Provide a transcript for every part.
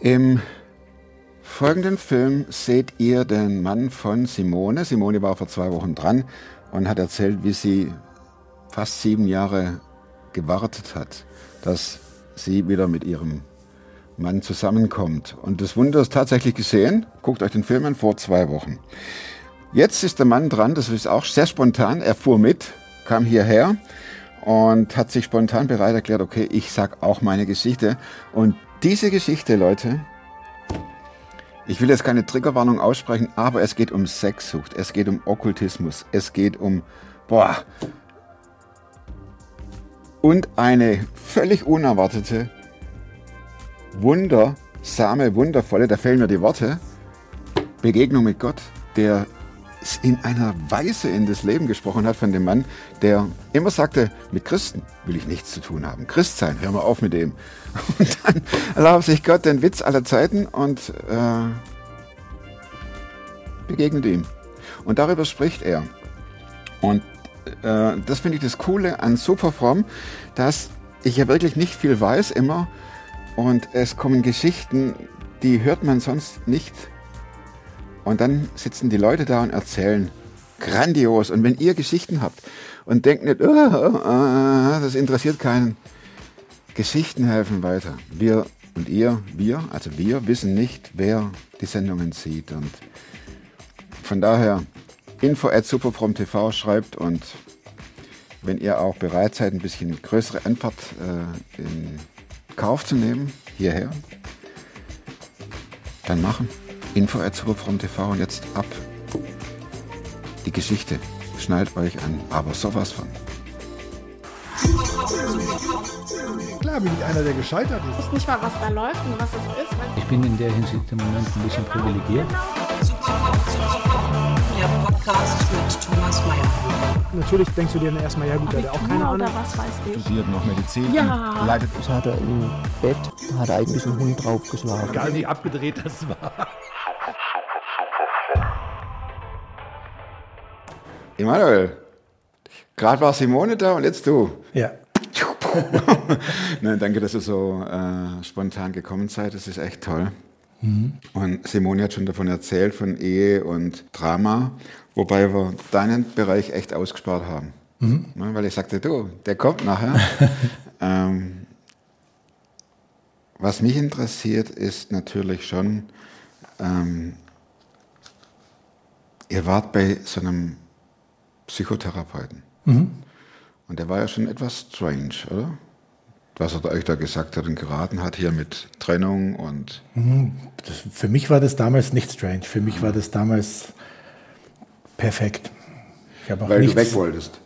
Im folgenden Film seht ihr den Mann von Simone. Simone war vor zwei Wochen dran und hat erzählt, wie sie fast sieben Jahre gewartet hat, dass sie wieder mit ihrem Mann zusammenkommt. Und das Wunder ist tatsächlich gesehen. Guckt euch den Film an vor zwei Wochen. Jetzt ist der Mann dran, das ist auch sehr spontan. Er fuhr mit, kam hierher und hat sich spontan bereit erklärt, okay, ich sag auch meine Geschichte. Und diese Geschichte, Leute, ich will jetzt keine Triggerwarnung aussprechen, aber es geht um Sexsucht, es geht um Okkultismus, es geht um, boah, und eine völlig unerwartete, wundersame, wundervolle, da fehlen mir die Worte, Begegnung mit Gott, der in einer Weise in das Leben gesprochen hat von dem Mann, der immer sagte, mit Christen will ich nichts zu tun haben. Christ sein, hör mal auf mit dem. Und dann erlaubt sich Gott den Witz aller Zeiten und äh, begegnet ihm. Und darüber spricht er. Und äh, das finde ich das Coole an Superfrom, dass ich ja wirklich nicht viel weiß immer und es kommen Geschichten, die hört man sonst nicht und dann sitzen die Leute da und erzählen. Grandios. Und wenn ihr Geschichten habt und denkt nicht, oh, oh, oh, das interessiert keinen, Geschichten helfen weiter. Wir und ihr, wir, also wir wissen nicht, wer die Sendungen sieht. Und von daher, info at superfromtv schreibt und wenn ihr auch bereit seid, ein bisschen größere Anfahrt äh, in Kauf zu nehmen, hierher, dann machen info vom TV und jetzt ab. Die Geschichte. Schnallt euch an, aber sowas von. Klar bin ich einer, der gescheitert ist. Ich weiß nicht mal, was da läuft und was es ist. Ich bin in der Hinsicht im Moment ein bisschen privilegiert. Der Podcast mit Thomas Mayer. Natürlich denkst du dir dann erstmal, ja gut, der hat auch keine Ahnung. Was weiß ich. Studiert noch Medizin. Ja. Leitet Das hat er im Bett, hat er eigentlich einen Hund draufgeschlagen. Egal wie abgedreht das war. Emanuel, gerade war Simone da und jetzt du. Ja. Nein, danke, dass ihr so äh, spontan gekommen seid. Das ist echt toll. Und Simone hat schon davon erzählt, von Ehe und Drama, wobei wir deinen Bereich echt ausgespart haben. Ne, weil ich sagte, du, der kommt nachher. ähm, was mich interessiert, ist natürlich schon, ähm, ihr wart bei so einem Psychotherapeuten. Und der war ja schon etwas strange, oder? Was er euch da gesagt hat und geraten hat, hier mit Trennung und. Das, für mich war das damals nicht strange. Für mich war das damals perfekt. Weil nichts, du weg wolltest.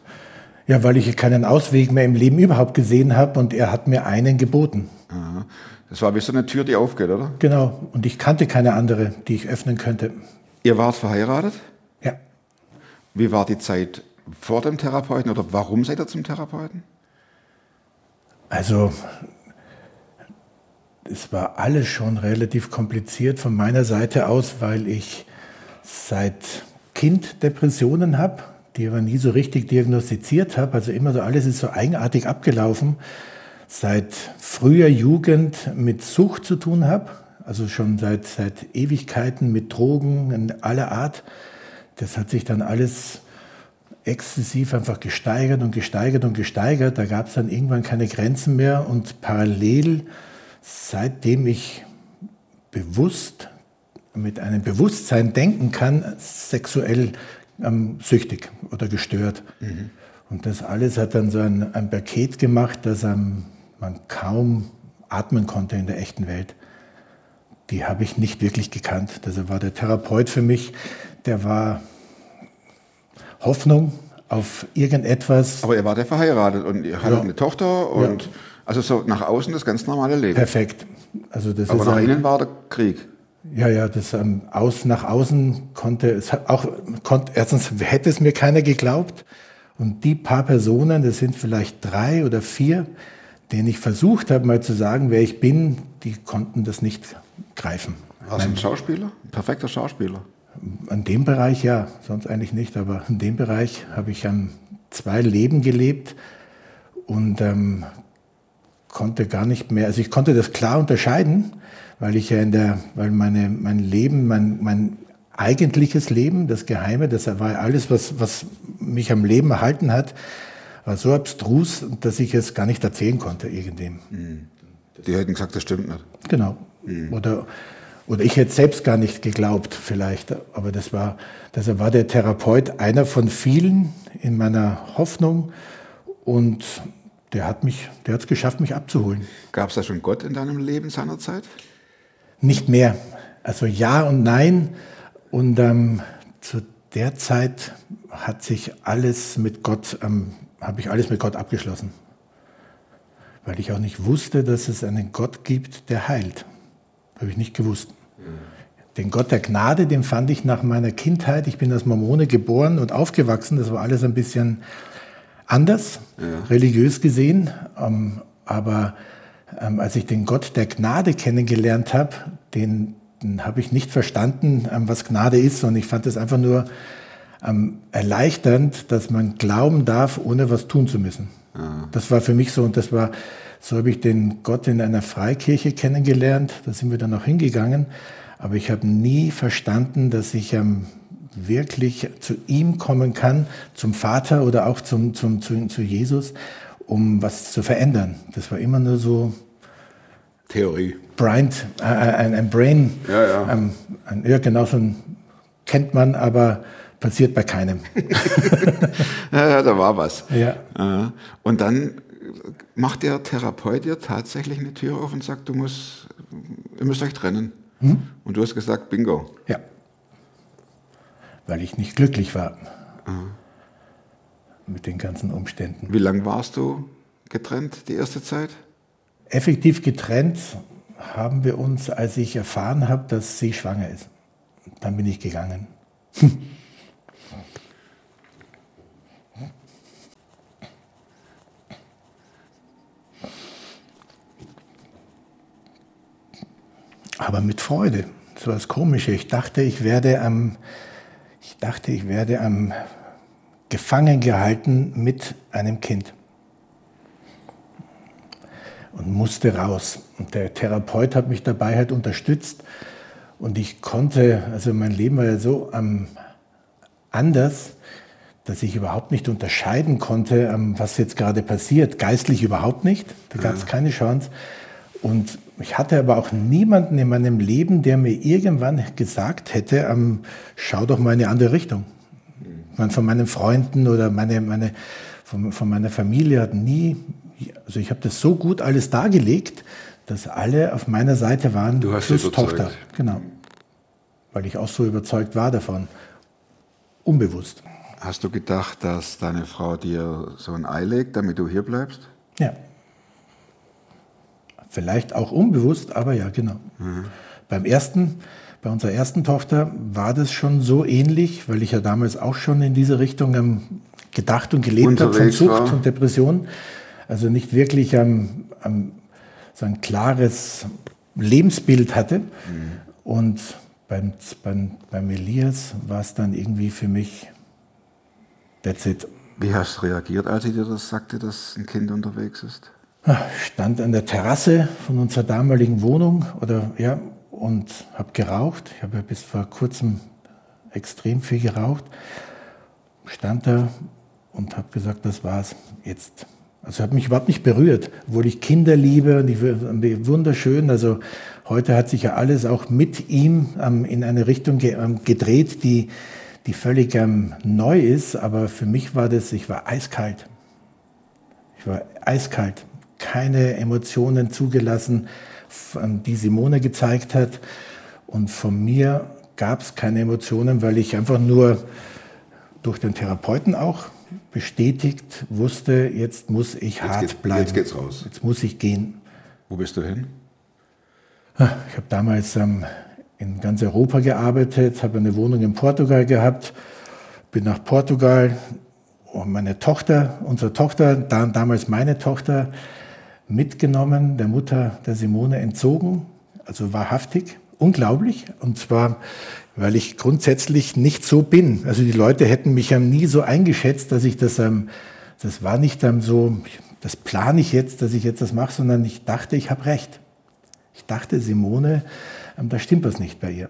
Ja, weil ich keinen Ausweg mehr im Leben überhaupt gesehen habe und er hat mir einen geboten. Aha. Das war wie so eine Tür, die aufgeht, oder? Genau. Und ich kannte keine andere, die ich öffnen könnte. Ihr wart verheiratet? Ja. Wie war die Zeit vor dem Therapeuten oder warum seid ihr zum Therapeuten? Also, es war alles schon relativ kompliziert von meiner Seite aus, weil ich seit Kind Depressionen habe, die aber nie so richtig diagnostiziert habe. Also immer so alles ist so eigenartig abgelaufen. Seit früher Jugend mit Sucht zu tun habe, also schon seit, seit Ewigkeiten mit Drogen in aller Art. Das hat sich dann alles exzessiv einfach gesteigert und gesteigert und gesteigert. Da gab es dann irgendwann keine Grenzen mehr und parallel, seitdem ich bewusst mit einem Bewusstsein denken kann, sexuell ähm, süchtig oder gestört. Und das alles hat dann so ein, ein Paket gemacht, dass ähm, man kaum atmen konnte in der echten Welt. Die habe ich nicht wirklich gekannt. Also war der Therapeut für mich, der war Hoffnung auf irgendetwas. Aber ihr wart ja verheiratet und ihr hattet Ja. eine Tochter und also so nach außen das ganz normale Leben. Perfekt. Also das Aber ist nach ein- innen war der Krieg. Ja, ja, das ähm, aus nach außen konnte es auch konnte erstens hätte es mir keiner geglaubt und die paar Personen, das sind vielleicht drei oder vier, denen ich versucht habe mal zu sagen, wer ich bin, die konnten das nicht greifen. Warst du ein Schauspieler? Ein perfekter Schauspieler. An dem Bereich ja, sonst eigentlich nicht, aber in dem Bereich habe ich ähm, zwei Leben gelebt und ähm, konnte gar nicht mehr, also ich konnte das klar unterscheiden, weil ich ja in der, weil meine, mein Leben, mein, mein eigentliches Leben, das Geheime, das war alles, was, was mich am Leben erhalten hat, war so abstrus, dass ich es gar nicht erzählen konnte irgendwem. Die hätten gesagt, das stimmt nicht. Genau. Oder, oder ich hätte selbst gar nicht geglaubt, vielleicht. Aber das war, deshalb war der Therapeut einer von vielen in meiner Hoffnung und der hat mich, der hat es geschafft, mich abzuholen. Gab es da schon Gott in deinem Leben seinerzeit? Nicht mehr. Also ja und nein. Und ähm, zu der Zeit hat sich alles mit Gott, ähm, habe ich alles mit Gott abgeschlossen. Weil ich auch nicht wusste, dass es einen Gott gibt, der heilt. Habe ich nicht gewusst. Den Gott der Gnade, den fand ich nach meiner Kindheit. Ich bin als Mormone geboren und aufgewachsen. Das war alles ein bisschen anders, religiös gesehen. Ähm, aber ähm, als ich den Gott der Gnade kennengelernt habe, den, den habe ich nicht verstanden, ähm, was Gnade ist, sondern ich fand es einfach nur erleichternd, dass man glauben darf, ohne was tun zu müssen. Das war für mich so und das war, so habe ich den Gott in einer Freikirche kennengelernt. Da sind wir dann auch hingegangen. Aber ich habe nie verstanden, dass ich ähm, wirklich zu ihm kommen kann, zum Vater oder auch zum, zum, zu, zu Jesus, um was zu verändern. Das war immer nur so Theorie. Brain, äh, ein, ein Brain, Ja, ja. Ähm, ein, ja genau so ein, kennt man, aber passiert bei keinem. Ja, da war was. ja. Ja. Und dann macht der Therapeut dir tatsächlich eine Tür auf und sagt, du musst, ihr müsst euch trennen. Und du hast gesagt, bingo. Ja. Weil ich nicht glücklich war mit den ganzen Umständen. Wie lange warst du getrennt die erste Zeit? Effektiv getrennt haben wir uns, als ich erfahren habe, dass sie schwanger ist. Dann bin ich gegangen. Aber mit Freude. Das war das Komische. Ich dachte, ich werde am, ich dachte, ich werde am gefangen gehalten mit einem Kind und musste raus. Und der Therapeut hat mich dabei halt unterstützt und ich konnte, also mein Leben war ja so ähm, anders, dass ich überhaupt nicht unterscheiden konnte, ähm, was jetzt gerade passiert. Geistlich überhaupt nicht, da gab es keine Chance. Und ich hatte aber auch niemanden in meinem Leben, der mir irgendwann gesagt hätte, ähm, schau doch mal in eine andere Richtung. Ich meine, von meinen Freunden oder meine, meine, von, von meiner Familie hat nie, also ich habe das so gut alles dargelegt, dass alle auf meiner Seite waren, Du hast plus überzeugt. Tochter. Genau. Weil ich auch so überzeugt war davon. Unbewusst. Hast du gedacht, dass deine Frau dir so ein Ei legt, damit du hier bleibst? Ja. Vielleicht auch unbewusst, aber ja, genau. Beim ersten, bei unserer ersten Tochter war das schon so ähnlich, weil ich ja damals auch schon in diese Richtung ähm, gedacht und gelebt habe von Sucht war. und Depression. Also nicht wirklich ähm, ähm, so ein klares Lebensbild hatte. Und beim, beim, beim Elias war es dann irgendwie für mich, that's it. Wie hast du reagiert, als sie dir das sagte, dass ein Kind unterwegs ist? Stand an der Terrasse von unserer damaligen Wohnung oder ja und habe geraucht. Ich habe ja bis vor kurzem extrem viel geraucht. Stand da und habe gesagt, das war's jetzt. Also hat mich überhaupt nicht berührt, obwohl ich Kinder liebe und ich wunderschön. Also heute hat sich ja alles auch mit ihm ähm, in eine Richtung ge ähm, gedreht, die die völlig ähm, neu ist. Aber für mich war das, ich war eiskalt. Ich war eiskalt, keine Emotionen zugelassen, ähm, die Simone gezeigt hat. Und von mir gab es keine Emotionen, weil ich einfach nur durch den Therapeuten auch bestätigt wusste, jetzt muss ich hart geht's- bleiben. jetzt geht's raus. Jetzt muss ich gehen. Wo bist du hin? Ich habe damals ähm, in ganz Europa gearbeitet, habe eine Wohnung in Portugal gehabt, bin nach Portugal und meine Tochter, unsere Tochter, da, damals meine Tochter, mitgenommen, der Mutter der Simone entzogen, also wahrhaftig, unglaublich. Und zwar, weil ich grundsätzlich nicht so bin. Also die Leute hätten mich ja nie so eingeschätzt, dass ich das, ähm, das war nicht ähm, so, das plane ich jetzt, dass ich jetzt das mache, sondern ich dachte, ich habe recht. Ich dachte, Simone, ähm, da stimmt was nicht bei ihr.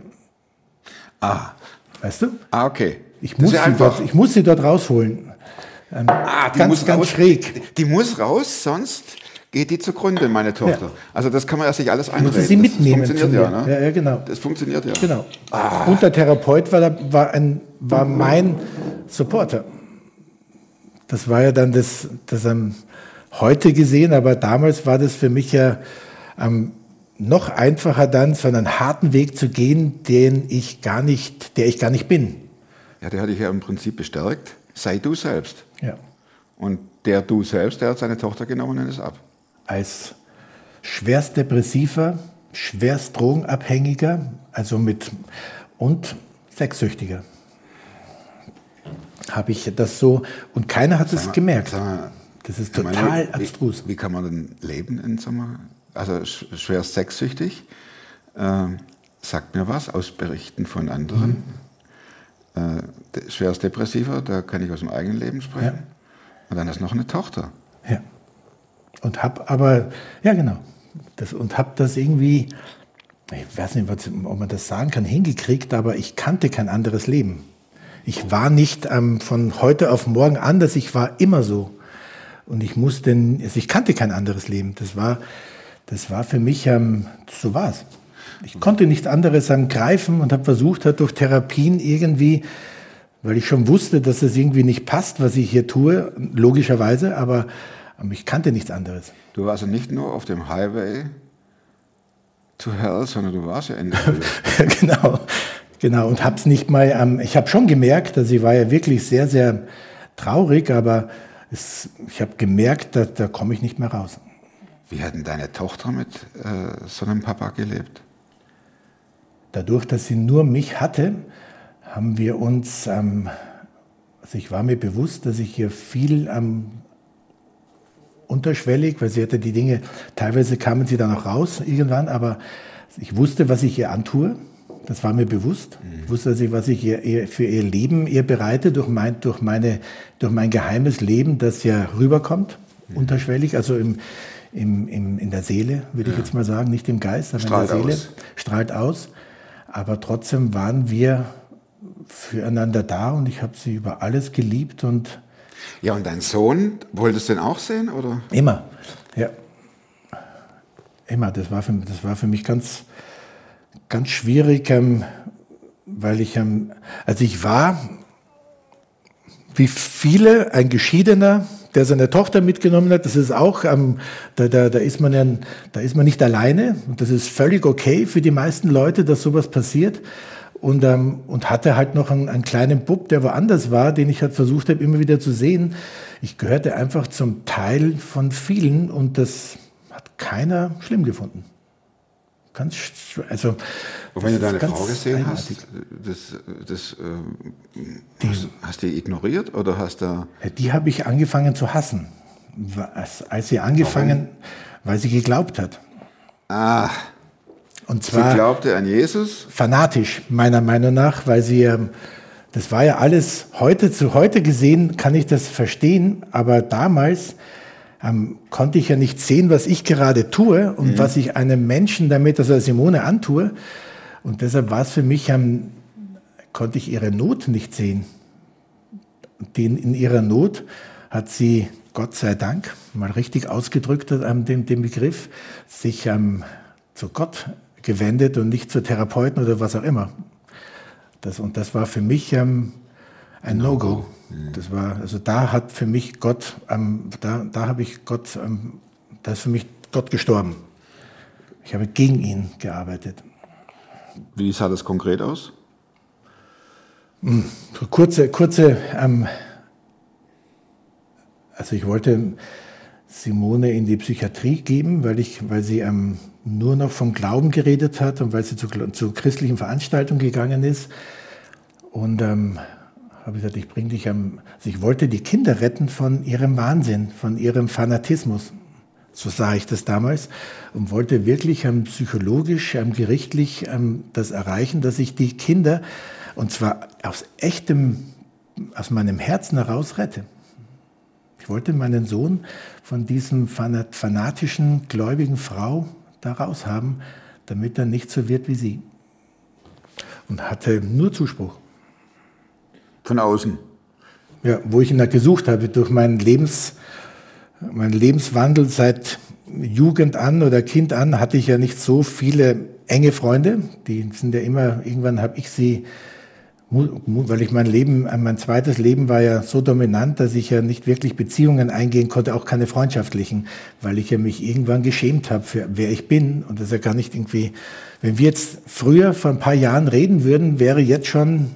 Ah, Weißt du? ah okay. Ich muss, sie dort, ich muss sie dort rausholen. Ähm, Ah, die ganz, muss ganz raus. schräg. Die muss raus, sonst geht die zugrunde, meine Tochter. Also das kann man ja sich alles einreden. musste sie mitnehmen. Das funktioniert ja, ne? ja, ja, genau. Das funktioniert ja. Genau. Und der Therapeut war, da, war, ein, war mein Supporter. Das war ja dann das, das ähm, heute gesehen, aber damals war das für mich ja ähm, noch einfacher dann, so einen harten Weg zu gehen, den ich gar nicht, der ich gar nicht bin. Ja, der hat dich ja im Prinzip bestärkt. Sei du selbst. Ja. Und der du selbst, der hat seine Tochter genommen und ist ab. Als schwerst depressiver, schwerst drogenabhängiger, also mit und sexsüchtiger. Habe ich das so und keiner hat es gemerkt. mal, Das ist meine, total wie, abstrus. Wie kann man denn leben in Sommer? Also sch- schwer sexsüchtig. Ähm, sagt mir was aus Berichten von anderen. Mhm. Äh, schwerst depressiver, da kann ich aus dem eigenen Leben sprechen. Ja. Und dann ist noch eine Tochter. Und hab aber, ja genau, das, und hab das irgendwie, ich weiß nicht, ob man das sagen kann, hingekriegt, aber ich kannte kein anderes Leben. Ich war nicht ähm, von heute auf morgen anders, ich war immer so. Und ich musste, also ich kannte kein anderes Leben. Das war, das war für mich, ähm, so war's. Ich konnte nichts anderes ähm, greifen und habe versucht, halt durch Therapien irgendwie, weil ich schon wusste, dass es irgendwie nicht passt, was ich hier tue, logischerweise, aber ähm, ich kannte nichts anderes. Du warst also nicht nur auf dem Highway to Hell, sondern du warst ja in der Hölle. genau, genau. Und hab's nicht mal, ähm, ich habe schon gemerkt, dass ich war ja wirklich sehr, sehr traurig, aber es, ich habe gemerkt, da, da komme ich nicht mehr raus. Wie hat denn deine Tochter mit äh, so einem Papa gelebt? Dadurch, dass sie nur mich hatte, haben wir uns, ähm, also ich war mir bewusst, dass ich hier viel ähm, unterschwellig, weil sie hatte die Dinge, teilweise kamen sie dann auch raus irgendwann, aber ich wusste, was ich ihr antue. Das war mir bewusst. Ich wusste, dass ich, was ich ihr, ihr für ihr Leben ihr bereite durch mein, durch, meine, durch mein geheimes Leben, das ja rüberkommt, unterschwellig, also im, im, im, in der Seele, würde ich jetzt mal sagen, nicht im Geist, aber Strahlt in der Seele. aus. Strahlt aus. Aber trotzdem waren wir füreinander da und ich habe sie über alles geliebt und Ja, und dein Sohn, wolltest du den auch sehen? Oder? Immer, ja. Immer. Das war für, das war für mich ganz, ganz schwierig, ähm, weil ich, ähm, also ich war, wie viele, ein Geschiedener, der seine Tochter mitgenommen hat. Das ist auch, ähm, da, da, da, ist man ja, da ist man nicht alleine. Und das ist völlig okay für die meisten Leute, dass sowas passiert. Und, ähm, und hatte halt noch einen, einen kleinen Bub, der woanders war, den ich halt versucht habe, immer wieder zu sehen. Ich gehörte einfach zum Teil von vielen und das hat keiner schlimm gefunden. Ganz, also. Und wenn du deine Frau gesehen eigenartig. hast, das, das, äh, hast, hast du die ignoriert oder hast du... Die habe ich angefangen zu hassen. Als, als sie angefangen, weil sie geglaubt hat. Ah, Und sie zwar glaubte an Jesus. fanatisch, meiner Meinung nach, weil sie, ähm, das war ja alles, heute zu heute gesehen kann ich das verstehen, aber damals ähm, konnte ich ja nicht sehen, was ich gerade tue und was ich einem Menschen damit, also Simone antue. Und deshalb war es für mich, ähm, konnte ich ihre Not nicht sehen. Den, in ihrer Not hat sie, Gott sei Dank, mal richtig ausgedrückt, ähm, den, den Begriff, sich ähm, zu Gott gewendet und nicht zu Therapeuten oder was auch immer. Das, und das war für mich ähm, ein No-Go. Das war, also da hat für mich Gott, ähm, da, da habe ich Gott, ähm, da ist für mich Gott gestorben. Ich habe gegen ihn gearbeitet. Wie sah das konkret aus? Kurze, kurze, ähm, also ich wollte Simone in die Psychiatrie geben, weil, ich, weil sie ähm, nur noch vom Glauben geredet hat und weil sie zu, zu christlichen Veranstaltungen gegangen ist. Und ähm, habe gesagt, ich bringe dich am. Also ich wollte die Kinder retten von ihrem Wahnsinn, von ihrem Fanatismus. So sah ich das damals und wollte wirklich ähm, psychologisch, ähm, gerichtlich ähm, das erreichen, dass ich die Kinder, und zwar aus echtem, aus meinem Herzen heraus rette. Ich wollte meinen Sohn von diesem fanatischen, gläubigen Frau da raus haben, damit er nicht so wird wie sie. Und hatte nur Zuspruch. Von außen. Ja, wo ich ihn da gesucht habe, durch meinen, Lebens, meinen Lebenswandel seit Jugend an oder Kind an, hatte ich ja nicht so viele enge Freunde. Die sind ja immer, irgendwann habe ich sie weil ich mein Leben, mein zweites Leben war ja so dominant, dass ich ja nicht wirklich Beziehungen eingehen konnte, auch keine freundschaftlichen, weil ich ja mich irgendwann geschämt habe für wer ich bin und das ist ja gar nicht irgendwie, wenn wir jetzt früher vor ein paar Jahren reden würden, wäre jetzt schon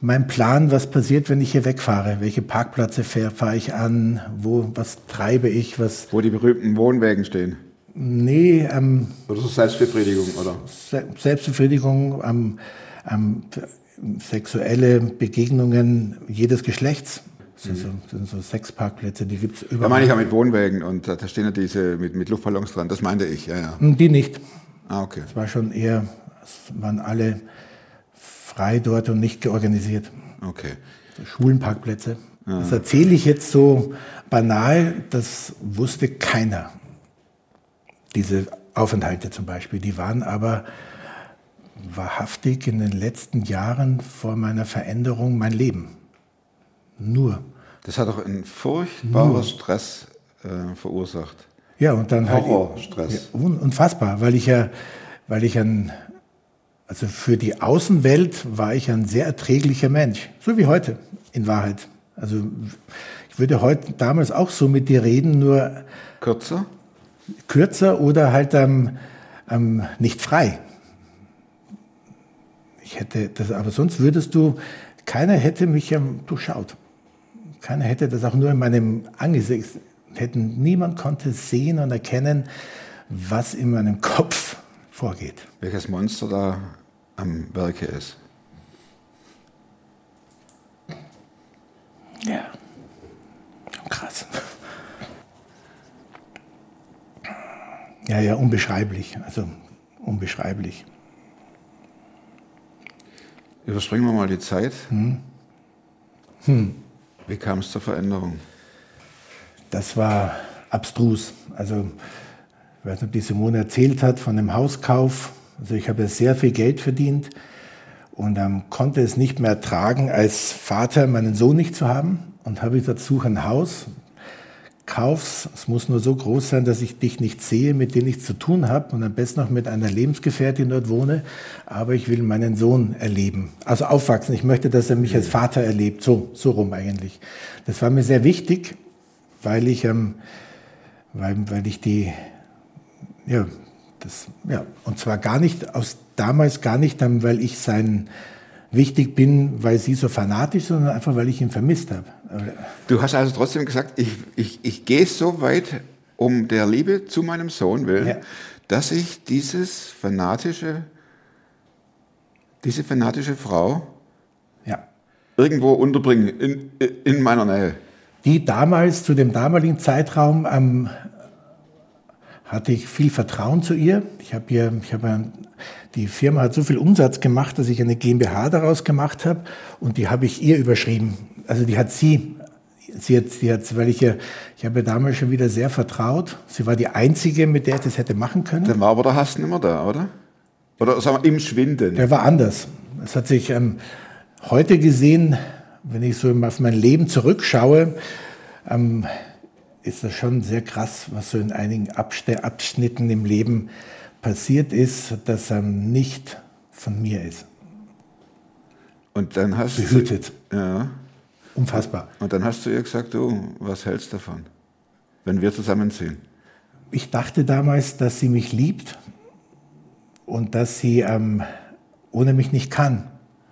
mein Plan, was passiert, wenn ich hier wegfahre, welche Parkplätze fahre ich an, wo, was treibe ich, was. Wo die berühmten Wohnwägen stehen. Nee, ähm, Oder so Selbstbefriedigung, oder? Selbstbefriedigung, ähm, ähm, sexuelle Begegnungen jedes Geschlechts. Das sind, so, das sind so Sexparkplätze, die gibt es überall. Da meine ich ja mit Wohnwägen und da stehen ja diese mit, mit Luftballons dran, das meinte ich, ja, ja. Die nicht. Ah, okay. Es war schon eher, es waren alle frei dort und nicht georganisiert. Okay. Schulenparkplätze. Ja. Das erzähle ich jetzt so banal, das wusste keiner. Diese Aufenthalte zum Beispiel, die waren aber wahrhaftig in den letzten Jahren vor meiner Veränderung mein Leben. Nur. Das hat auch einen furchtbaren Stress äh, verursacht. Ja, und dann halt Horrorstress. Ja, unfassbar, weil ich ja, weil ich ein, also für die Außenwelt war ich ein sehr erträglicher Mensch, so wie heute in Wahrheit. Also ich würde heute damals auch so mit dir reden, nur kürzer, kürzer oder halt ähm, ähm, nicht frei. Ich hätte das, aber sonst würdest du, keiner hätte mich durchschaut. Keiner hätte das auch nur in meinem Angesicht, hätten, niemand konnte sehen und erkennen, was in meinem Kopf vorgeht. Welches Monster da am Werke ist. Ja. Krass. Ja, ja, unbeschreiblich. Also unbeschreiblich. Überspringen wir mal die Zeit. Hm. Hm. Wie kam es zur Veränderung? Das war abstrus. Also, ich weiß nicht, ob die Simone erzählt hat von dem Hauskauf. Also, ich habe sehr viel Geld verdient und ähm, konnte es nicht mehr ertragen, als Vater meinen Sohn nicht zu haben. Und habe ich dazu ein Haus, kauf's. Es muss nur so groß sein, dass ich dich nicht sehe, mit dem ich zu tun habe und am besten noch mit einer Lebensgefährtin dort wohne. Aber ich will meinen Sohn erleben. Also aufwachsen. Ich möchte, dass er mich als Vater erlebt. So, so rum eigentlich. Das war mir sehr wichtig, weil ich, ähm, weil, weil ich die, ja, das, ja, und zwar gar nicht aus damals gar nicht, weil ich sein wichtig bin, weil sie so fanatisch, sondern einfach, weil ich ihn vermisst habe. Du hast also trotzdem gesagt, ich, ich, ich gehe so weit um der Liebe zu meinem Sohn willen, ja. dass ich dieses fanatische, diese fanatische Frau ja. irgendwo unterbringe, in, in meiner Nähe. Die damals, zu dem damaligen Zeitraum, ähm, hatte ich viel Vertrauen zu ihr. Ich habe ihr, ich habe die Firma hat so viel Umsatz gemacht, dass ich eine GmbH daraus gemacht habe und die habe ich ihr überschrieben. Also die hat sie, sie hat, sie hat, weil ich ja, ich habe damals schon wieder sehr vertraut. Sie war die einzige, mit der ich das hätte machen können. Dann war aber der Hass nicht mehr da, oder? Oder sagen wir im Schwinden? Der war anders. Es hat sich ähm, heute gesehen, wenn ich so auf mein Leben zurückschaue, ähm, ist das schon sehr krass, was so in einigen Abschnitten im Leben passiert ist, dass er nicht von mir ist. Und dann hast Behütet. du. Ja. Unfassbar. Und dann hast du ihr gesagt, du, was hältst du davon, wenn wir zusammenziehen? Ich dachte damals, dass sie mich liebt und dass sie ähm, ohne mich nicht kann.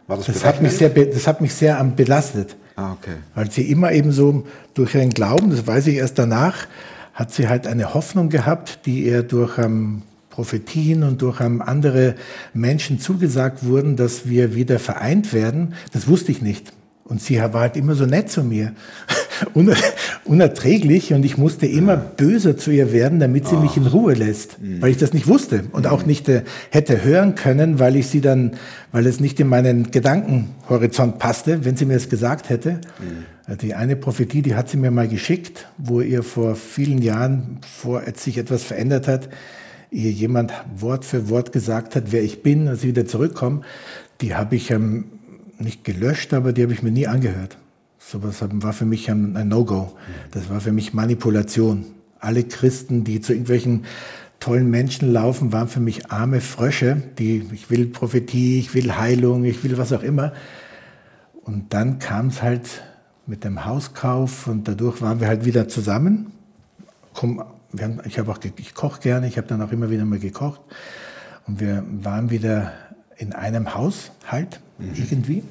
War das, das, hat mich sehr, das hat mich sehr ähm, belastet. Ah, okay. Weil sie immer eben so durch ihren Glauben, das weiß ich erst danach, hat sie halt eine Hoffnung gehabt, die ihr durch ähm, Prophetien und durch ähm, andere Menschen zugesagt wurden, dass wir wieder vereint werden. Das wusste ich nicht. Und sie war halt immer so nett zu mir. un unerträglich und ich musste immer böser zu ihr werden, damit sie mich in Ruhe lässt, weil ich das nicht wusste und auch nicht äh, hätte hören können, weil ich sie dann, weil es nicht in meinen Gedankenhorizont passte, wenn sie mir es gesagt hätte. Äh, Die eine Prophetie, die hat sie mir mal geschickt, wo ihr vor vielen Jahren, vor als sich etwas verändert hat, ihr jemand Wort für Wort gesagt hat, wer ich bin, als ich wieder zurückkomme. Die habe ich ähm, nicht gelöscht, aber die habe ich mir nie angehört. Sowas war für mich ein, ein No-Go. Das war für mich Manipulation. Alle Christen, die zu irgendwelchen tollen Menschen laufen, waren für mich arme Frösche, die, ich will Prophetie, ich will Heilung, ich will was auch immer. Und dann kam es halt mit dem Hauskauf und dadurch waren wir halt wieder zusammen. Komm, haben, ich auch, ich koche gerne, ich habe dann auch immer wieder mal gekocht. Und wir waren wieder in einem Haus halt, irgendwie.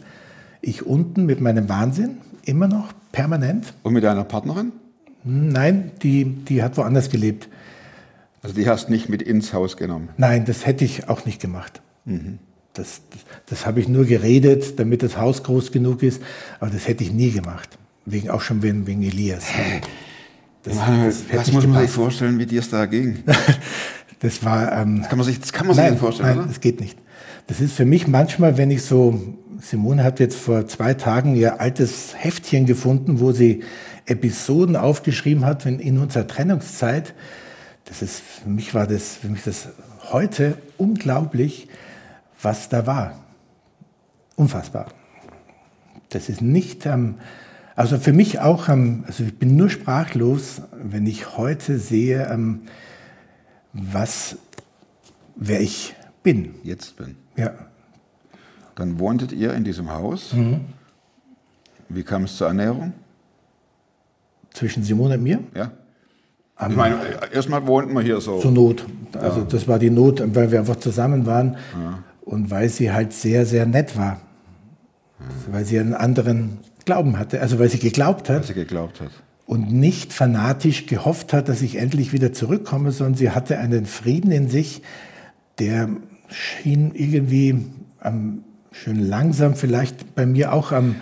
Ich unten mit meinem Wahnsinn, immer noch, permanent. Und mit deiner Partnerin? Nein, die, die hat woanders gelebt. Also die hast nicht mit ins Haus genommen. Nein, das hätte ich auch nicht gemacht. Das, das, das habe ich nur geredet, damit das Haus groß genug ist, aber das hätte ich nie gemacht. Wegen, auch schon wegen, wegen Elias. Das, das was muss man sich vorstellen, wie dir es da ging? Das war. Ähm, Das kann man sich, das kann man sich nein, nicht vorstellen, nein, oder? das geht nicht. Das ist für mich manchmal, wenn ich so, Simone hat jetzt vor zwei Tagen ihr altes Heftchen gefunden, wo sie Episoden aufgeschrieben hat wenn in unserer Trennungszeit. Das ist, für mich war das, für mich das heute unglaublich, was da war. Unfassbar. Das ist nicht, ähm, also für mich auch, ähm, also ich bin nur sprachlos, wenn ich heute sehe, was, wer ich bin. Jetzt bin. Ja. Dann wohntet ihr in diesem Haus. Mhm. Wie kam es zur Ernährung? Zwischen Simone und mir, Ja. Ich meine, erstmal wohnten wir hier so. zur Not. Also das war die Not, weil wir einfach zusammen waren und weil sie halt sehr, sehr nett war. Weil sie einen anderen Glauben hatte, also weil sie geglaubt hat. was sie geglaubt hat. und nicht fanatisch gehofft hat, dass ich endlich wieder zurückkomme, sondern sie hatte einen Frieden in sich, der schien irgendwie ähm, schön langsam vielleicht bei mir auch am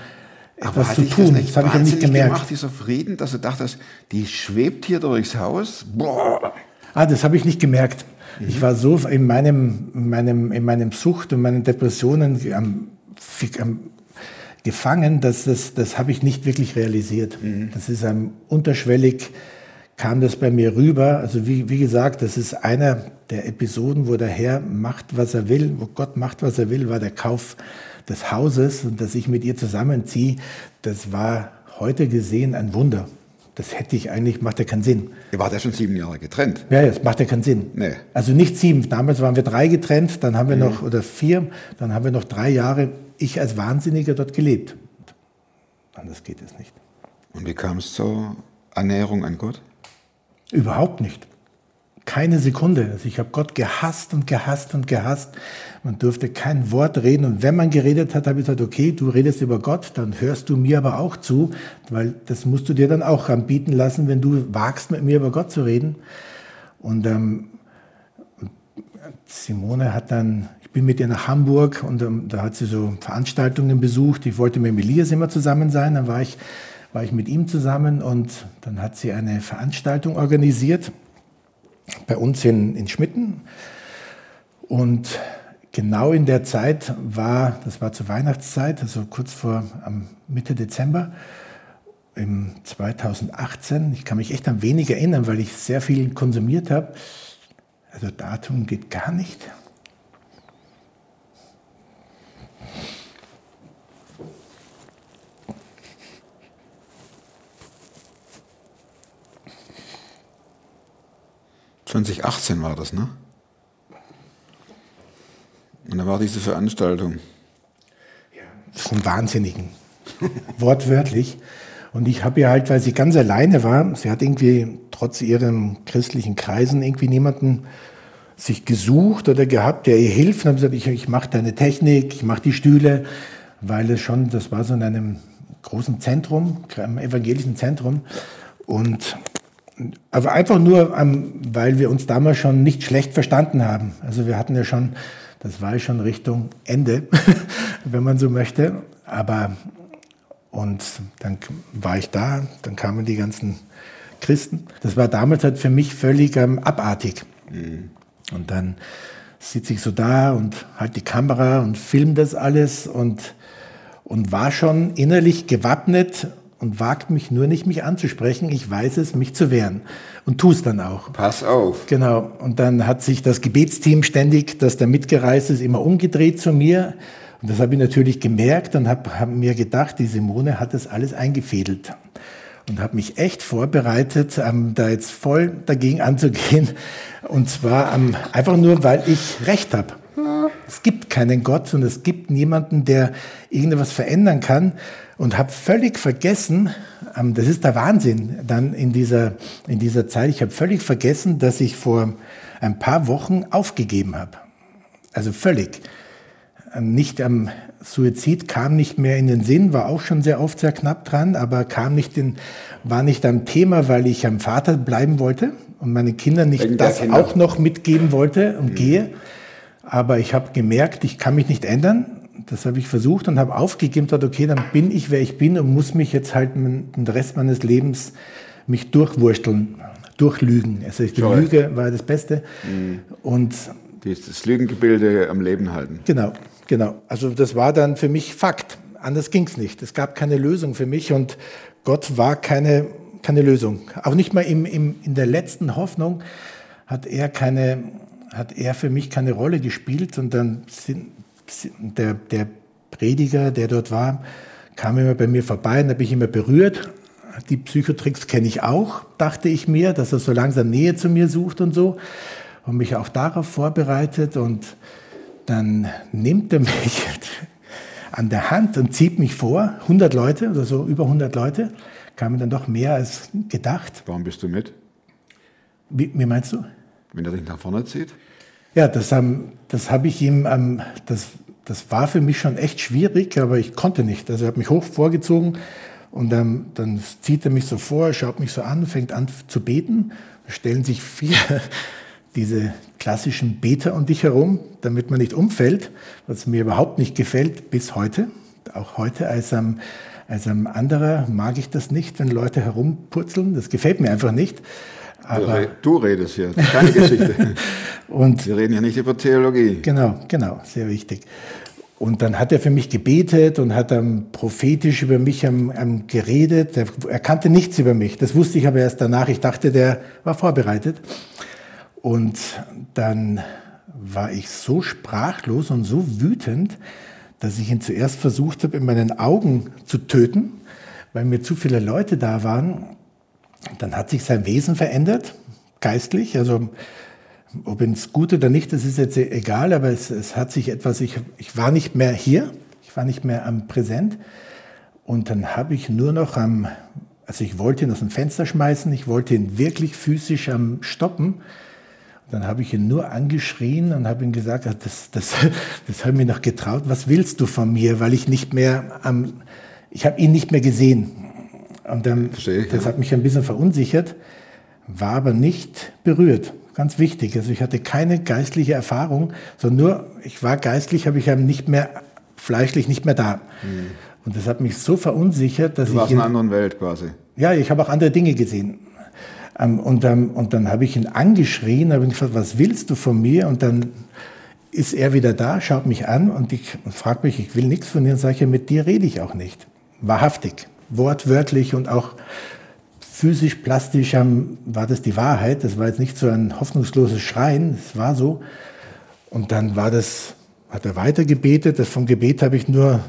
etwas hat zu tun. Das, Das, habe ich ja nicht gemerkt. gemacht, dieser Frieden, dass du dachtest, die schwebt hier durchs Haus. Boah. Ah, das habe ich nicht gemerkt. Ich war so in meinem, in meinem, in meinem Sucht und meinen Depressionen am, am, gefangen, dass das, das habe ich nicht wirklich realisiert. Das ist einem unterschwellig kam das bei mir rüber. Also wie, wie gesagt, das ist einer der Episoden, wo der Herr macht, was er will, wo Gott macht, was er will, war der Kauf des Hauses und dass ich mit ihr zusammenziehe, das war heute gesehen ein Wunder. Das hätte ich eigentlich, macht ja keinen Sinn. Ihr wart ja schon sieben Jahre getrennt. Ja, das macht ja keinen Sinn. Nee. Also nicht sieben. Damals waren wir drei getrennt, dann haben wir noch, oder vier, dann haben wir noch drei Jahre, ich als Wahnsinniger dort gelebt. Anders geht es nicht. Und wie kam es zur Ernährung an Gott? Überhaupt nicht. Keine Sekunde. Also ich habe Gott gehasst und gehasst und gehasst. Man durfte kein Wort reden. Und wenn man geredet hat, habe ich gesagt, okay, du redest über Gott, dann hörst du mir aber auch zu, weil das musst du dir dann auch anbieten lassen, wenn du wagst, mit mir über Gott zu reden. Und ähm, Simone hat dann, ich bin mit ihr nach Hamburg und ähm, da hat sie so Veranstaltungen besucht. Ich wollte mit Elias immer zusammen sein. Dann war ich, war ich mit ihm zusammen und dann hat sie eine Veranstaltung organisiert bei uns in, in Schmitten. Und genau in der Zeit war, das war zur Weihnachtszeit, also kurz vor Mitte Dezember, im 2018, ich kann mich echt an wenig erinnern, weil ich sehr viel konsumiert habe. Also Datum geht gar nicht. 2018 war das, ne? Und da war diese Veranstaltung. Vom Wahnsinnigen. Wortwörtlich. Und ich habe ihr halt, weil sie ganz alleine war, sie hat irgendwie trotz ihren christlichen Kreisen irgendwie niemanden sich gesucht oder gehabt, der ihr hilft. Und habe gesagt, ich, ich mache deine Technik, ich mache die Stühle, weil es schon, das war so in einem großen Zentrum, einem evangelischen Zentrum. Und aber einfach nur, ähm, weil wir uns damals schon nicht schlecht verstanden haben. Also wir hatten ja schon, das war schon Richtung Ende, wenn man so möchte. Aber Und dann war ich da, dann kamen die ganzen Christen. Das war damals halt für mich völlig ähm, abartig. Und dann sitze ich so da und halt die Kamera und film das alles und, und war schon innerlich gewappnet und wagt mich nur nicht, mich anzusprechen. Ich weiß es, mich zu wehren und tu es dann auch. Pass auf. Genau. Und dann hat sich das Gebetsteam ständig, das da mitgereist ist, immer umgedreht zu mir. Und das habe ich natürlich gemerkt und habe hab mir gedacht, die Simone hat das alles eingefädelt. Und habe mich echt vorbereitet, ähm, da jetzt voll dagegen anzugehen. Und zwar ähm, einfach nur, weil ich Recht habe. Es gibt keinen Gott und es gibt niemanden, der irgendwas verändern kann. Und habe völlig vergessen, ähm, das ist der Wahnsinn dann in dieser, in dieser Zeit, ich habe völlig vergessen, dass ich vor ein paar Wochen aufgegeben habe. Also völlig. Ähm, Nicht am Suizid kam nicht mehr in den Sinn, war auch schon sehr oft sehr knapp dran, aber kam nicht in, war nicht am Thema, weil ich am Vater bleiben wollte und meine Kinder nicht Wegen das Kinder. auch noch mitgeben wollte und gehe. Aber ich habe gemerkt, ich kann mich nicht ändern. Das habe ich versucht und habe aufgegeben, gesagt, okay, dann bin ich, wer ich bin und muss mich jetzt halt den Rest meines Lebens mich durchwursteln, durchlügen. Also die Korrekt. Lüge war das Beste. Und Die ist das Lügengebilde am Leben halten. Genau, genau. Also das war dann für mich Fakt. Anders ging's nicht. Es gab keine Lösung für mich und Gott war keine, keine Lösung. Auch nicht mal im, im, in der letzten Hoffnung hat er keine, hat er für mich keine Rolle gespielt und dann sind, sind der, der Prediger, der dort war, kam immer bei mir vorbei und habe ich immer berührt. Die Psychotricks kenne ich auch, dachte ich mir, dass er so langsam Nähe zu mir sucht und so und mich auch darauf vorbereitet und dann nimmt er mich an der Hand und zieht mich vor, 100 Leute oder so, über 100 Leute, kamen dann doch mehr als gedacht. Warum bist du mit? Wie, wie meinst du? Wenn er dich nach vorne zieht? Ja, das, ähm, das habe ich ihm, ähm, das, das war für mich schon echt schwierig, aber ich konnte nicht. Also er hat mich hoch vorgezogen und ähm, dann zieht er mich so vor, schaut mich so an, fängt an zu beten. Da stellen sich viele diese klassischen Beter um dich herum, damit man nicht umfällt, was mir überhaupt nicht gefällt bis heute. Auch heute als ein, als ein anderer mag ich das nicht, wenn Leute herumpurzeln. Das gefällt mir einfach nicht. Du, Aber, du redest ist keine Geschichte. und Wir reden ja nicht über Theologie. Genau, genau, sehr wichtig. Und dann hat er für mich gebetet und hat ähm, prophetisch über mich ähm, ähm, geredet. Er, er kannte nichts über mich. Das wusste ich aber erst danach. Ich dachte, der war vorbereitet. Und dann war ich so sprachlos und so wütend, dass ich ihn zuerst versucht habe, in meinen Augen zu töten, weil mir zu viele Leute da waren. Dann hat sich sein Wesen verändert, geistlich. Also ob es gut oder nicht, das ist jetzt egal, aber es, es hat sich etwas, ich, ich war nicht mehr hier, ich war nicht mehr am Präsent. Und dann habe ich nur noch am, also ich wollte ihn aus dem Fenster schmeißen, ich wollte ihn wirklich physisch am stoppen. Dann habe ich ihn nur angeschrien und habe ihm gesagt, ah, das, das, das habe ich mir noch getraut, was willst du von mir, weil ich nicht mehr am, ich habe ihn nicht mehr gesehen. Und dann, Verstehe ich, das ja. hat mich ein bisschen verunsichert, war aber nicht berührt. Ganz wichtig. Also ich hatte keine geistliche Erfahrung, sondern nur, ich war geistlich, aber ich habe nicht mehr, fleischlich nicht mehr da. Und das hat mich so verunsichert, dass Du ich warst in ihn, einer anderen Welt quasi. ja, ich habe auch andere Dinge gesehen. Ähm, und, ähm, und dann habe ich ihn angeschrien, habe ihn gefragt, was willst du von mir? Und dann ist er wieder da, schaut mich an und ich und fragt mich, ich will nichts von dir. Und sage ich, ja, mit dir rede ich auch nicht. Wahrhaftig, wortwörtlich und auch physisch, plastisch war das die Wahrheit. Das war jetzt nicht so ein hoffnungsloses Schreien, es war so. Und dann war das, hat er weiter gebetet. Das vom Gebet habe ich nur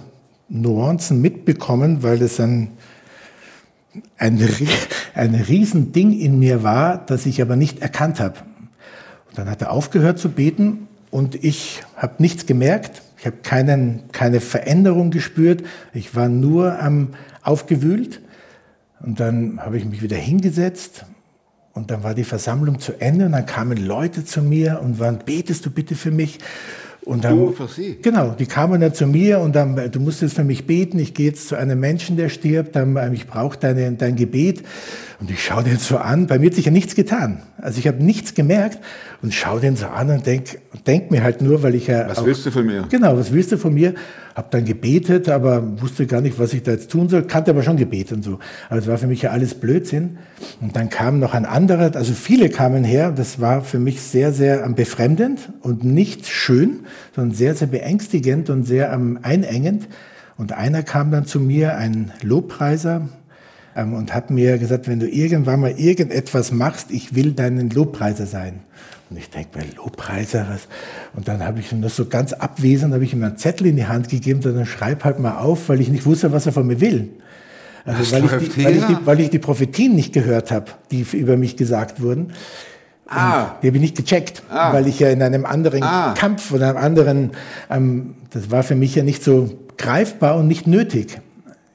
Nuancen mitbekommen, weil das ein, ein, ein Riesending in mir war, das ich aber nicht erkannt habe. Und dann hat er aufgehört zu beten und ich habe nichts gemerkt. Ich habe keine Veränderung gespürt. Ich war nur am aufgewühlt. Und dann habe ich mich wieder hingesetzt und dann war die Versammlung zu Ende und dann kamen Leute zu mir und waren, betest du bitte für mich? Und dann, Du für sie? Genau, die kamen dann zu mir und dann, du musst jetzt für mich beten, ich gehe jetzt zu einem Menschen, der stirbt, dann, ähm, ich brauche deine, dein Gebet. Und ich schaue den so an, bei mir hat sich ja nichts getan. Also ich habe nichts gemerkt und schaue den so an und denk, denk mir halt nur, weil ich ja Was auch, willst du von mir? Genau, was willst du von mir? Habe dann gebetet, aber wusste gar nicht, was ich da jetzt tun soll, kannte aber schon Gebet und so. Aber es war für mich ja alles Blödsinn. Und dann kam noch ein anderer, also viele kamen her, das war für mich sehr, sehr ähm, befremdend und nicht schön, sondern sehr, sehr beängstigend und sehr ähm, einengend. Und einer kam dann zu mir, ein Lobpreiser, ähm, und hat mir gesagt, wenn du irgendwann mal irgendetwas machst, ich will deinen Lobpreiser sein. Und ich denke mir, Lobpreiser, was? Und dann habe ich ihm das so ganz abwesend, habe ich ihm einen Zettel in die Hand gegeben, dann schreib halt mal auf, weil ich nicht wusste, was er von mir will. Also weil ich, die, weil, ich die, weil ich die Prophetien nicht gehört habe, die über mich gesagt wurden. Ah. die habe ich nicht gecheckt, ah. weil ich ja in einem anderen ah. Kampf oder einem anderen, ähm, das war für mich ja nicht so greifbar und nicht nötig.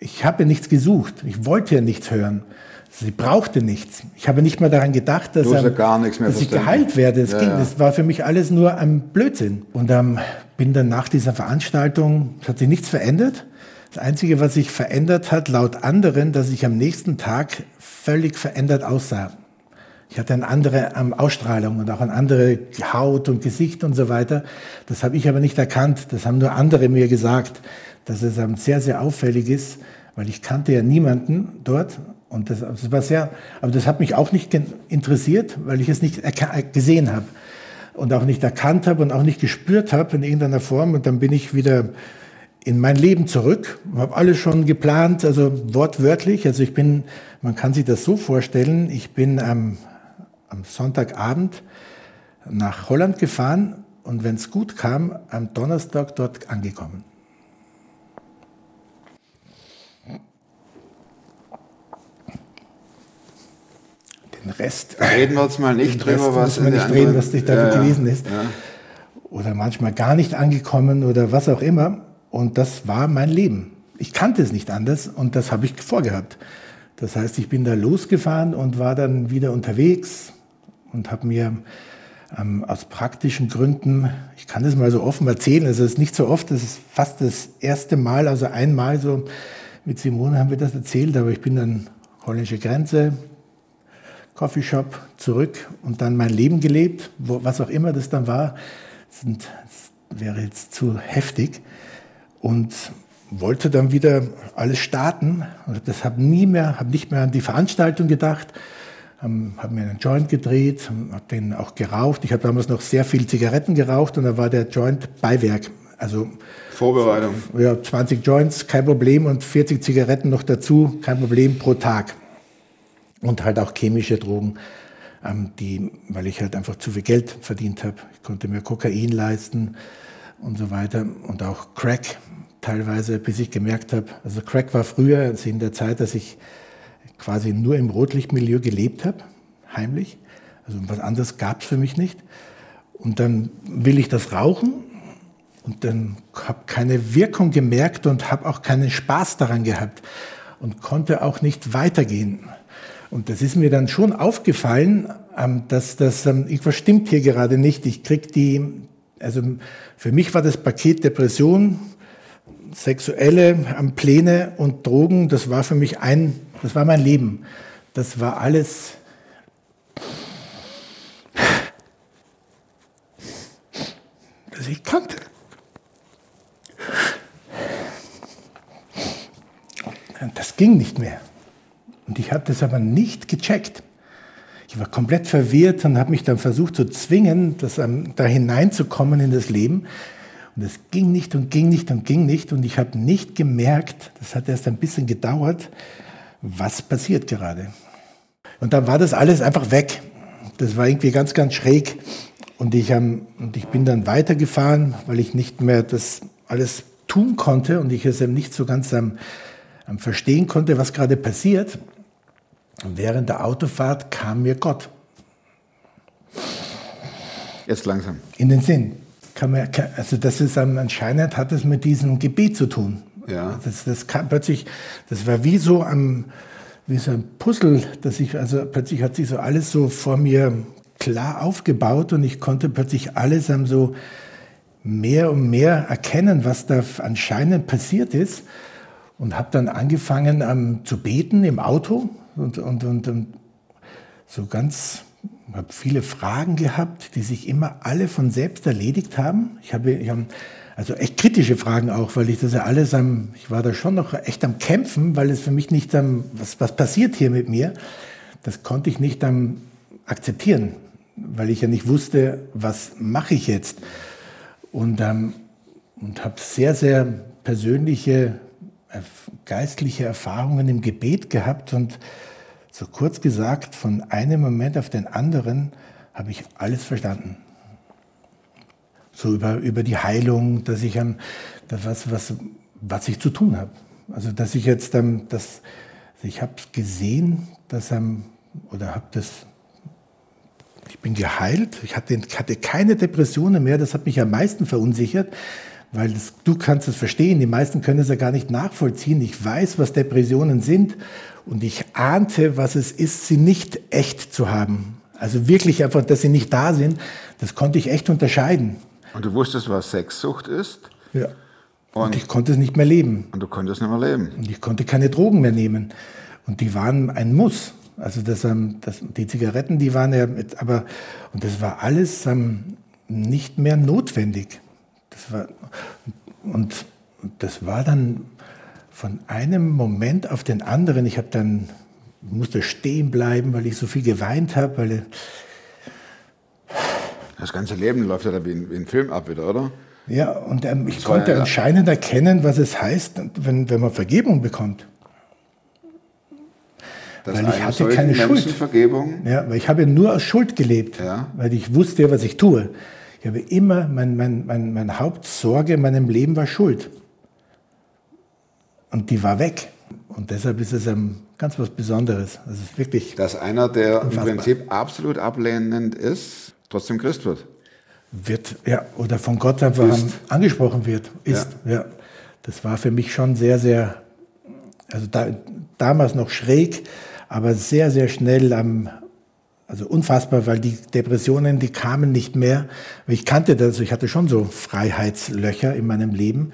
Ich habe nichts gesucht. Ich wollte ja nichts hören. Sie brauchte nichts. Ich habe nicht mal daran gedacht, dass, ähm, dass ich geheilt werde. Das, ja, ging, das war für mich alles nur ein Blödsinn. Und ähm, bin dann nach dieser Veranstaltung, es hat sich nichts verändert. Das Einzige, was sich verändert hat, laut anderen, dass ich am nächsten Tag völlig verändert aussah. Ich hatte eine andere ähm, Ausstrahlung und auch eine andere Haut und Gesicht und so weiter. Das habe ich aber nicht erkannt. Das haben nur andere mir gesagt, dass es sehr, sehr auffällig ist, weil ich kannte ja niemanden dort und das, das war sehr, aber das hat mich auch nicht interessiert, weil ich es nicht gesehen habe und auch nicht erkannt habe und auch nicht gespürt habe in irgendeiner Form. Und dann bin ich wieder in mein Leben zurück, habe alles schon geplant, also wortwörtlich. Also ich bin, man kann sich das so vorstellen, ich bin am, am Sonntagabend nach Holland gefahren und wenn es gut kam, am Donnerstag dort angekommen. Rest. Reden wir jetzt mal nicht drüber, was in nicht reden, was dich dafür ja, gewesen ist. Ja. Oder manchmal gar nicht angekommen oder was auch immer. Und das war mein Leben. Ich kannte es nicht anders und das habe ich vorgehabt. Das heißt, ich bin da losgefahren und war dann wieder unterwegs und habe mir ähm, aus praktischen Gründen, ich kann das mal so offen erzählen, also es ist nicht so oft, das ist fast das erste Mal, also einmal so mit Simone haben wir das erzählt, aber ich bin dann holländische Grenze, Coffeeshop zurück und dann mein Leben gelebt, wo, was auch immer das dann war. Das, das wäre jetzt zu heftig. Und wollte dann wieder alles starten. Und das habe nie mehr, habe nicht mehr an die Veranstaltung gedacht. Ähm, habe mir einen Joint gedreht, habe den auch geraucht. Ich habe damals noch sehr viel Zigaretten geraucht und da war der Joint Beiwerk. Also Vorbereitung. Ja, 20 Joints, kein Problem und 40 Zigaretten noch dazu, kein Problem pro Tag und halt auch chemische Drogen, ähm, die, weil ich halt einfach zu viel Geld verdient habe. Ich konnte mir Kokain leisten und so weiter und auch Crack teilweise, bis ich gemerkt habe, also Crack war früher, also in der Zeit, dass ich quasi nur im Rotlichtmilieu gelebt habe, heimlich. Also was anderes gab es für mich nicht. Und dann will ich das rauchen und dann habe keine Wirkung gemerkt und habe auch keinen Spaß daran gehabt und konnte auch nicht weitergehen. Und das ist mir dann schon aufgefallen, ähm, dass das, ähm, irgendwas stimmt hier gerade nicht. Ich krieg die, also für mich war das Paket Depression, sexuelle ähm, Pläne und Drogen, das war für mich ein, das war mein Leben. Das war alles, das ich kannte. Das ging nicht mehr. Und ich habe das aber nicht gecheckt. Ich war komplett verwirrt und habe mich dann versucht zu zwingen, das, um, da hineinzukommen in das Leben. Und es ging nicht und ging nicht und ging nicht. Und ich habe nicht gemerkt, das hat erst ein bisschen gedauert, was passiert gerade. Und dann war das alles einfach weg. Das war irgendwie ganz, ganz schräg. Und ich, ähm, und ich bin dann weitergefahren, weil ich nicht mehr das alles tun konnte und ich es eben nicht so ganz ähm, verstehen konnte, was gerade passiert. Und während der Autofahrt kam mir Gott. Jetzt langsam. In den Sinn. Also das ist anscheinend hat es mit diesem Gebet zu tun. Ja. Das, das kam plötzlich, das war wie so ein, wie so ein Puzzle, dass ich, also plötzlich hat sich so alles so vor mir klar aufgebaut und ich konnte plötzlich alles so mehr und mehr erkennen, was da anscheinend passiert ist und habe dann angefangen um, zu beten im Auto und, und, und, und so ganz, habe viele Fragen gehabt, die sich immer alle von selbst erledigt haben. Ich habe, ich habe Also echt kritische Fragen auch, weil ich das ja alles am, ich war da schon noch echt am Kämpfen, weil es für mich nicht am, was, was passiert hier mit mir, das konnte ich nicht am akzeptieren, weil ich ja nicht wusste, was mache ich jetzt. Und, ähm, und habe sehr, sehr persönliche, geistliche Erfahrungen im Gebet gehabt und so kurz gesagt, von einem Moment auf den anderen habe ich alles verstanden. So über, über die Heilung, dass ich an was, was, was ich zu tun habe. Also dass ich jetzt ähm, das, also ich habe gesehen, dass ähm, oder habe das, ich bin geheilt, ich hatte, hatte keine Depressionen mehr, das hat mich am meisten verunsichert, weil das, du kannst es verstehen, die meisten können es ja gar nicht nachvollziehen. Ich weiß, was Depressionen sind und ich ahnte, was es ist, sie nicht echt zu haben. Also wirklich einfach, dass sie nicht da sind, das konnte ich echt unterscheiden. Und du wusstest, was Sexsucht ist? Ja. Und, und ich konnte es nicht mehr leben. Und du konntest nicht mehr leben. Und ich konnte keine Drogen mehr nehmen. Und die waren ein Muss. Also das, ähm, das, die Zigaretten, die waren ja, aber und das war alles ähm, nicht mehr notwendig. War und das war dann von einem Moment auf den anderen. Ich habe dann musste stehen bleiben, weil ich so viel geweint habe, weil das ganze Leben läuft ja da wie ein, wie ein Film ab wieder, oder? Ja, und ähm, ich konnte anscheinend erkennen, was es heißt, wenn, wenn man Vergebung bekommt. Das weil ich hatte keine Schuld. Vergebung. Ja, weil ich habe nur aus Schuld gelebt, ja. weil ich wusste, was ich tue. Ich habe immer, mein, mein, mein, meine Hauptsorge in meinem Leben war Schuld. Und die war weg. Und deshalb ist es um, ganz was Besonderes. Das ist wirklich. Dass einer, der unfassbar. im Prinzip absolut ablehnend ist, trotzdem Christ wird. Wird, ja, oder von Gott einfach ist. angesprochen wird, ist, ja. ja. Das war für mich schon sehr, sehr, also da, damals noch schräg, aber sehr, sehr schnell am, also unfassbar, weil die Depressionen, die kamen nicht mehr. Ich kannte das, ich hatte schon so Freiheitslöcher in meinem Leben,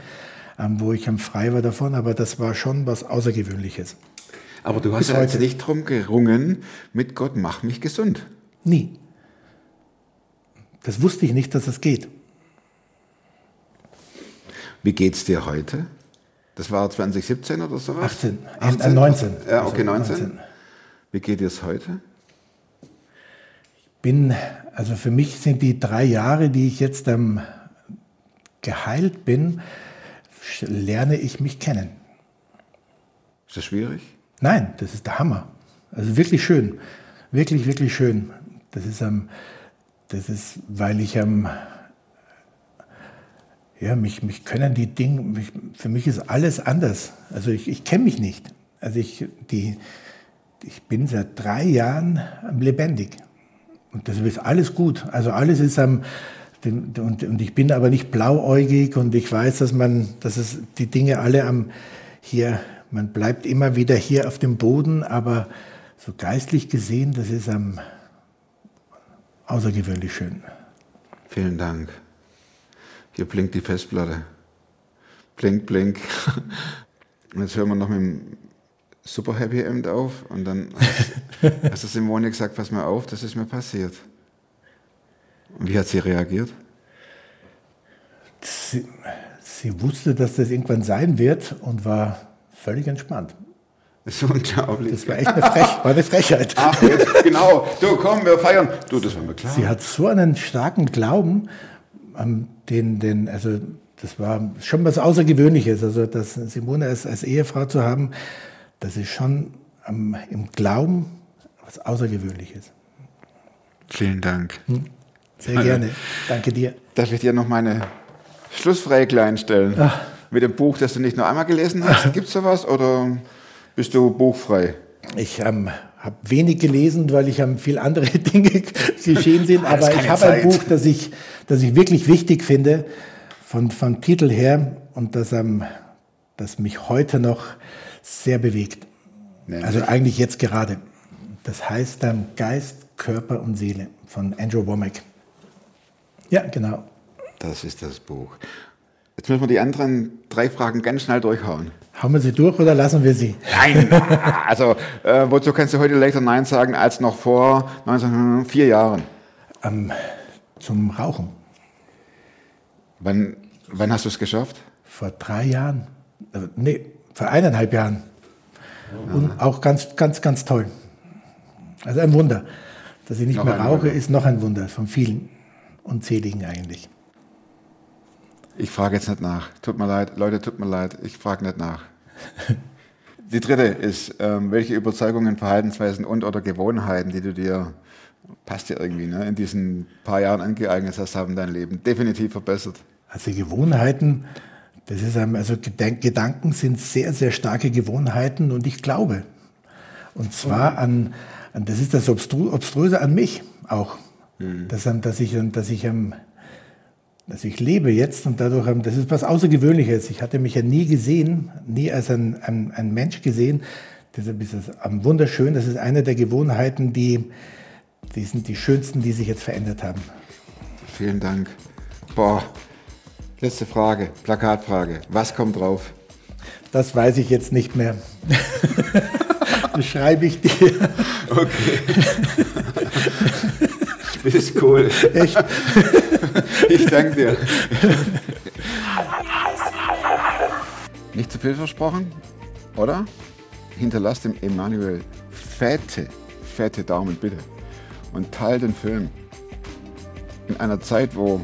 ähm, wo ich am frei war davon, aber das war schon was Außergewöhnliches. Aber du hast ja jetzt nicht drum gerungen, mit Gott, mach mich gesund. Nie. Das wusste ich nicht, dass das geht. Wie geht es dir heute? Das war 2017 oder sowas? 18, 18? Äh, 19. Ja, okay, 19. 19. Wie geht es heute? Bin, also für mich sind die drei Jahre, die ich jetzt ähm, geheilt bin, lerne ich mich kennen. Ist das schwierig? Nein, das ist der Hammer. Also wirklich schön. Wirklich, wirklich schön. Das ist. Ähm, das ist, weil ich ähm, ja, mich, mich können die Dinge, mich, für mich ist alles anders. Also ich, ich kenne mich nicht. Also ich, die, ich bin seit drei Jahren lebendig. Und das ist alles gut. Also alles ist am, und, und ich bin aber nicht blauäugig und ich weiß, dass man, dass es die Dinge alle am, hier, man bleibt immer wieder hier auf dem Boden, aber so geistlich gesehen, das ist am, außergewöhnlich schön. Vielen Dank. Hier blinkt die Festplatte. Blink, blink. Jetzt hören wir noch mit dem Super Happy End auf. Und dann hat, hast du Simone gesagt, pass mal auf, das ist mir passiert. Und wie hat sie reagiert? Sie, sie wusste, dass das irgendwann sein wird und war völlig entspannt. Das ist unglaublich. Das war echt eine, Frech, war eine Frechheit. Ach, jetzt, genau. Du, komm, wir feiern. Du, das war mir klar. Sie hat so einen starken Glauben, den, den, also das war schon was Außergewöhnliches. Also das Simone als, als Ehefrau zu haben, das ist schon um, im Glauben was Außergewöhnliches. Vielen Dank. Hm. Sehr gerne. Danke dir. Darf ich dir noch meine Schlussfrage einstellen? Ach. Mit dem Buch, das du nicht nur einmal gelesen hast. Gibt es sowas? Oder bist du buchfrei? Ich ähm, habe wenig gelesen, weil ich ähm, viel andere Dinge geschehen sind. aber ich habe ein Buch, das ich, das ich wirklich wichtig finde, von, vom Titel her und das, ähm, das mich heute noch sehr bewegt. Nämlich? Also eigentlich jetzt gerade. Das heißt ähm, Geist, Körper und Seele von Andrew Womack. Ja, genau. Das ist das Buch. Jetzt müssen wir die anderen drei Fragen ganz schnell durchhauen. Haben wir sie durch oder lassen wir sie? Nein, also äh, wozu kannst du heute leichter Nein sagen als noch vor 19, vier Jahren? Ähm, zum Rauchen. Wann Wann hast du es geschafft? Vor drei Jahren. Äh, nee, vor eineinhalb Jahren. Und auch ganz, ganz, ganz toll. Also ein Wunder. Dass ich nicht Noch mehr rauche, Wunder. ist noch ein Wunder. Von vielen unzähligen eigentlich. Ich frage jetzt nicht nach. Tut mir leid, Leute, tut mir leid. Ich frage nicht nach. Die dritte ist, ähm, welche Überzeugungen, Verhaltensweisen und oder Gewohnheiten, die du dir, passt dir irgendwie, ne, in diesen paar Jahren angeeignet hast, haben dein Leben definitiv verbessert. Also Gewohnheiten, das ist einem, also Gedank Gedanken sind sehr, sehr starke Gewohnheiten und ich glaube. Und zwar an, an das ist das Obstru Obströse an mich auch. Dass, an- dass ich, dass ich also ich lebe jetzt und dadurch, das ist was Außergewöhnliches. Ich hatte mich ja nie gesehen, nie als ein, ein, ein Mensch gesehen. Deshalb ist es wunderschön. Das ist eine der Gewohnheiten, die, die sind die schönsten, die sich jetzt verändert haben. Vielen Dank. Boah, letzte Frage, Plakatfrage. Was kommt drauf? Das weiß ich jetzt nicht mehr. das schreibe ich dir. Okay. Du bist cool. Echt? Ich danke dir. Nicht zu viel versprochen, oder? Hinterlasst dem Emanuel fette, fette Daumen bitte. Und teilt den Film. In einer Zeit, wo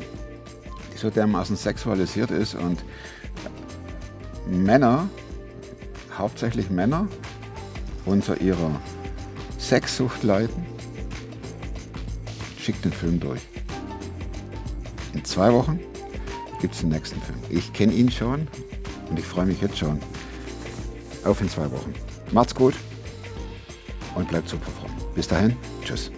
die so dermaßen sexualisiert ist und Männer, hauptsächlich Männer, unter ihrer Sexsucht leiden, schickt den Film durch. In zwei Wochen gibt es den nächsten Film. Ich kenne ihn schon und ich freue mich jetzt schon auf in zwei Wochen. Macht's gut und bleibt super fromm. Bis dahin, tschüss.